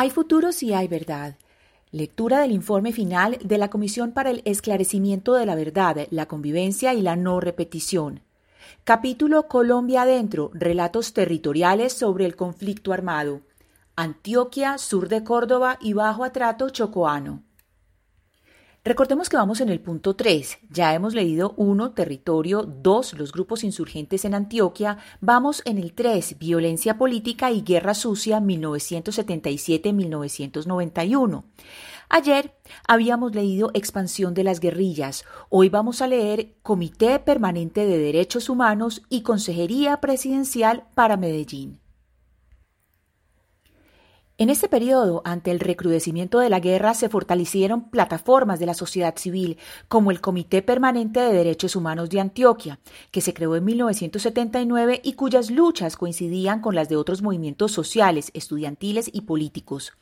Hay futuro si hay verdad. Lectura del informe final de la Comisión para el Esclarecimiento de la Verdad, la Convivencia y la No Repetición. Capítulo Colombia Adentro, relatos territoriales sobre el conflicto armado. Antioquia, sur de Córdoba y bajo atrato chocoano. Recordemos que vamos en el punto 3. Ya hemos leído 1, territorio, 2, los grupos insurgentes en Antioquia. Vamos en el 3, violencia política y guerra sucia 1977-1991. Ayer habíamos leído Expansión de las guerrillas. Hoy vamos a leer Comité Permanente de Derechos Humanos y Consejería Presidencial para Medellín. En este periodo, ante el recrudecimiento de la guerra, se fortalecieron plataformas de la sociedad civil, como el Comité Permanente de Derechos Humanos de Antioquia, que se creó en 1979 y cuyas luchas coincidían con las de otros movimientos sociales, estudiantiles y políticos.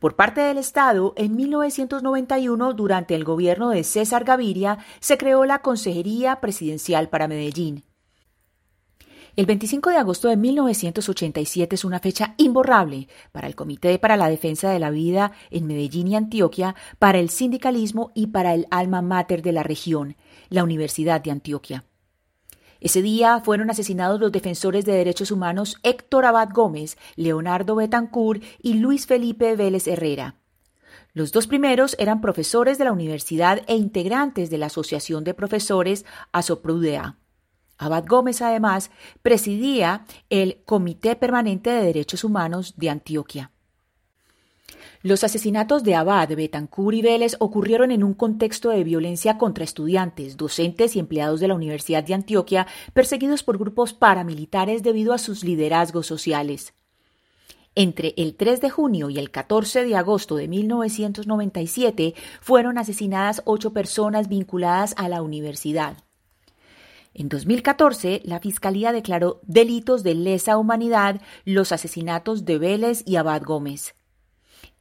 Por parte del Estado, en 1991, durante el gobierno de César Gaviria, se creó la Consejería Presidencial para Medellín. El 25 de agosto de 1987 es una fecha imborrable para el Comité para la Defensa de la Vida en Medellín y Antioquia, para el sindicalismo y para el alma mater de la región, la Universidad de Antioquia. Ese día fueron asesinados los defensores de derechos humanos Héctor Abad Gómez, Leonardo Betancourt y Luis Felipe Vélez Herrera. Los dos primeros eran profesores de la universidad e integrantes de la Asociación de Profesores Asoprudea. Abad Gómez, además, presidía el Comité Permanente de Derechos Humanos de Antioquia. Los asesinatos de Abad, Betancur y Vélez ocurrieron en un contexto de violencia contra estudiantes, docentes y empleados de la Universidad de Antioquia perseguidos por grupos paramilitares debido a sus liderazgos sociales. Entre el 3 de junio y el 14 de agosto de 1997 fueron asesinadas ocho personas vinculadas a la universidad. En 2014, la Fiscalía declaró delitos de lesa humanidad los asesinatos de Vélez y Abad Gómez.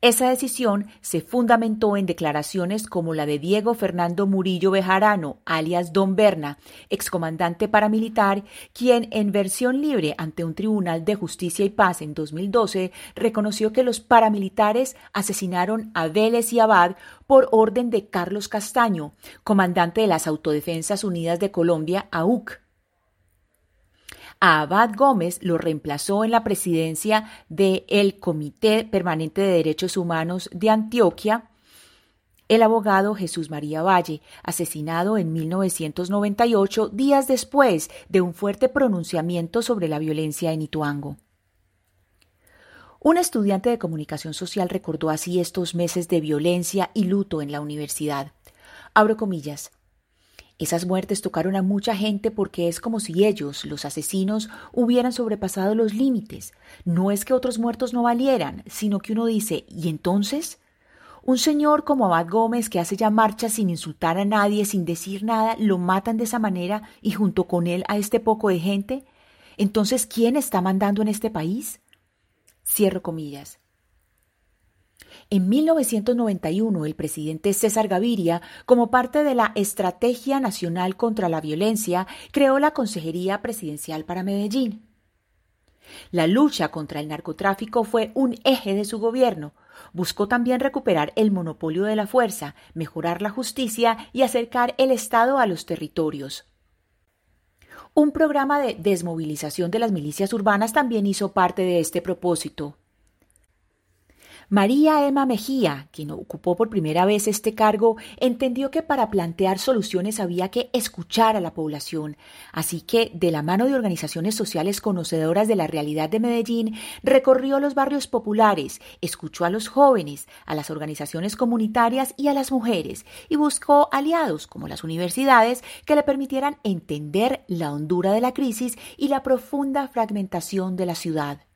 Esa decisión se fundamentó en declaraciones como la de Diego Fernando Murillo Bejarano, alias Don Berna, excomandante paramilitar, quien en versión libre ante un tribunal de justicia y paz en 2012 reconoció que los paramilitares asesinaron a Vélez y Abad por orden de Carlos Castaño, comandante de las Autodefensas Unidas de Colombia, AUC. A Abad Gómez lo reemplazó en la presidencia del Comité Permanente de Derechos Humanos de Antioquia el abogado Jesús María Valle, asesinado en 1998, días después de un fuerte pronunciamiento sobre la violencia en Ituango. Un estudiante de comunicación social recordó así estos meses de violencia y luto en la universidad. Abro comillas. Esas muertes tocaron a mucha gente porque es como si ellos, los asesinos, hubieran sobrepasado los límites. No es que otros muertos no valieran, sino que uno dice, ¿y entonces? Un señor como Abad Gómez, que hace ya marchas sin insultar a nadie, sin decir nada, lo matan de esa manera y junto con él a este poco de gente. Entonces, ¿quién está mandando en este país? Cierro comillas. En 1991, el presidente César Gaviria, como parte de la Estrategia Nacional contra la Violencia, creó la Consejería Presidencial para Medellín. La lucha contra el narcotráfico fue un eje de su gobierno. Buscó también recuperar el monopolio de la fuerza, mejorar la justicia y acercar el Estado a los territorios. Un programa de desmovilización de las milicias urbanas también hizo parte de este propósito. María Emma Mejía, quien ocupó por primera vez este cargo, entendió que para plantear soluciones había que escuchar a la población, así que, de la mano de organizaciones sociales conocedoras de la realidad de Medellín, recorrió los barrios populares, escuchó a los jóvenes, a las organizaciones comunitarias y a las mujeres, y buscó aliados como las universidades que le permitieran entender la hondura de la crisis y la profunda fragmentación de la ciudad.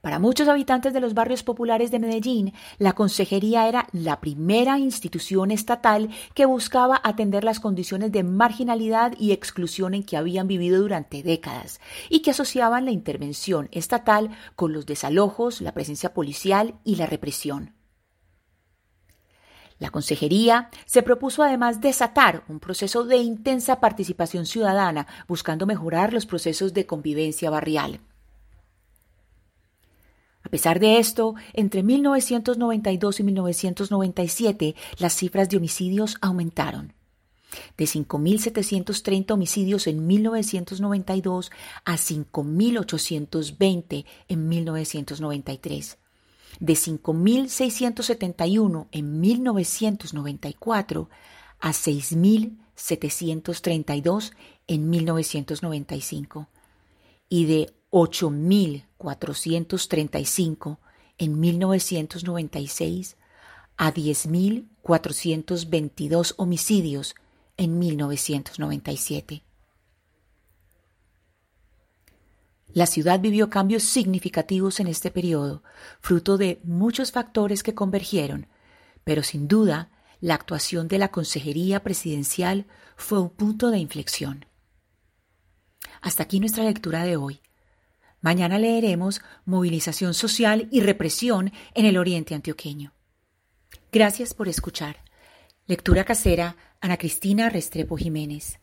Para muchos habitantes de los barrios populares de Medellín, la consejería era la primera institución estatal que buscaba atender las condiciones de marginalidad y exclusión en que habían vivido durante décadas y que asociaban la intervención estatal con los desalojos, la presencia policial y la represión. La Consejería se propuso además desatar un proceso de intensa participación ciudadana, buscando mejorar los procesos de convivencia barrial. A pesar de esto, entre 1992 y 1997 las cifras de homicidios aumentaron. De 5.730 homicidios en 1992 a 5.820 en 1993. De 5.671 en 1994 a 6.732 en 1995. Y de 8.435 en 1996 a 10.422 homicidios en 1997. La ciudad vivió cambios significativos en este periodo, fruto de muchos factores que convergieron, pero sin duda la actuación de la Consejería Presidencial fue un punto de inflexión. Hasta aquí nuestra lectura de hoy. Mañana leeremos Movilización Social y Represión en el Oriente Antioqueño. Gracias por escuchar. Lectura casera, Ana Cristina Restrepo Jiménez.